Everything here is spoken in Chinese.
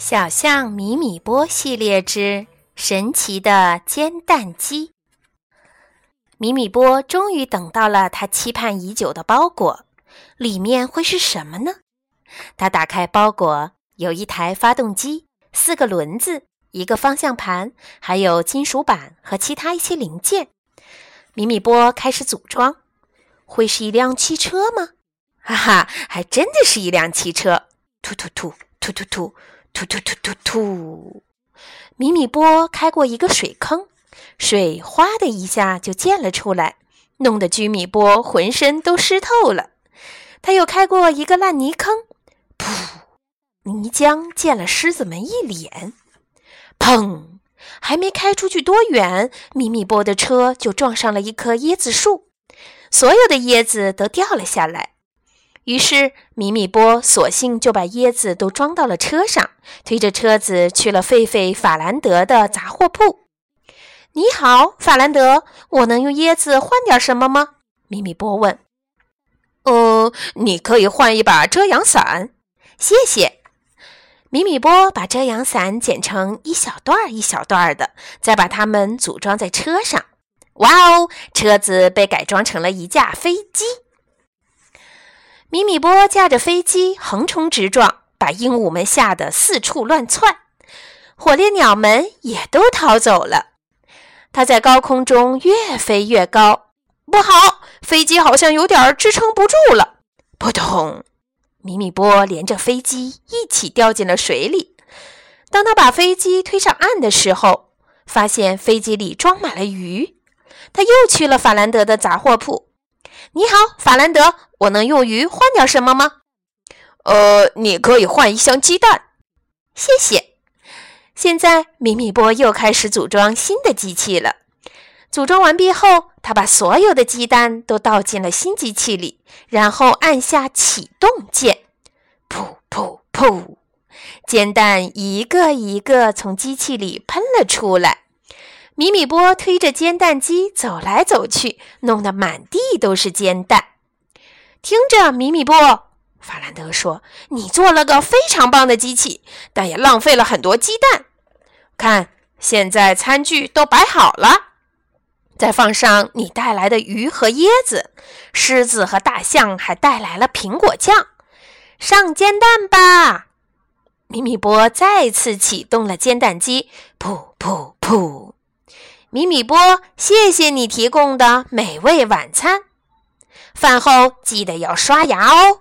小象米米波系列之神奇的煎蛋机。米米波终于等到了他期盼已久的包裹，里面会是什么呢？他打开包裹，有一台发动机、四个轮子、一个方向盘，还有金属板和其他一些零件。米米波开始组装，会是一辆汽车吗？哈哈，还真的是一辆汽车！突突突突突突。突突突突突！米米波开过一个水坑，水哗的一下就溅了出来，弄得居米波浑身都湿透了。他又开过一个烂泥坑，噗！泥浆溅了狮子们一脸。砰！还没开出去多远，米米波的车就撞上了一棵椰子树，所有的椰子都掉了下来。于是，米米波索性就把椰子都装到了车上，推着车子去了狒狒法兰德的杂货铺。你好，法兰德，我能用椰子换点什么吗？米米波问。呃，你可以换一把遮阳伞，谢谢。米米波把遮阳伞剪成一小段一小段的，再把它们组装在车上。哇哦，车子被改装成了一架飞机。米米波驾着飞机横冲直撞，把鹦鹉们吓得四处乱窜，火烈鸟们也都逃走了。它在高空中越飞越高，不好，飞机好像有点支撑不住了。扑通！米米波连着飞机一起掉进了水里。当他把飞机推上岸的时候，发现飞机里装满了鱼。他又去了法兰德的杂货铺。你好，法兰德，我能用鱼换点什么吗？呃，你可以换一箱鸡蛋，谢谢。现在米米波又开始组装新的机器了。组装完毕后，他把所有的鸡蛋都倒进了新机器里，然后按下启动键，噗噗噗，煎蛋一个一个从机器里喷了出来。米米波推着煎蛋机走来走去，弄得满地都是煎蛋。听着，米米波，法兰德说：“你做了个非常棒的机器，但也浪费了很多鸡蛋。看，现在餐具都摆好了，再放上你带来的鱼和椰子，狮子和大象还带来了苹果酱。上煎蛋吧！”米米波再次启动了煎蛋机，噗噗噗。米米波，谢谢你提供的美味晚餐。饭后记得要刷牙哦。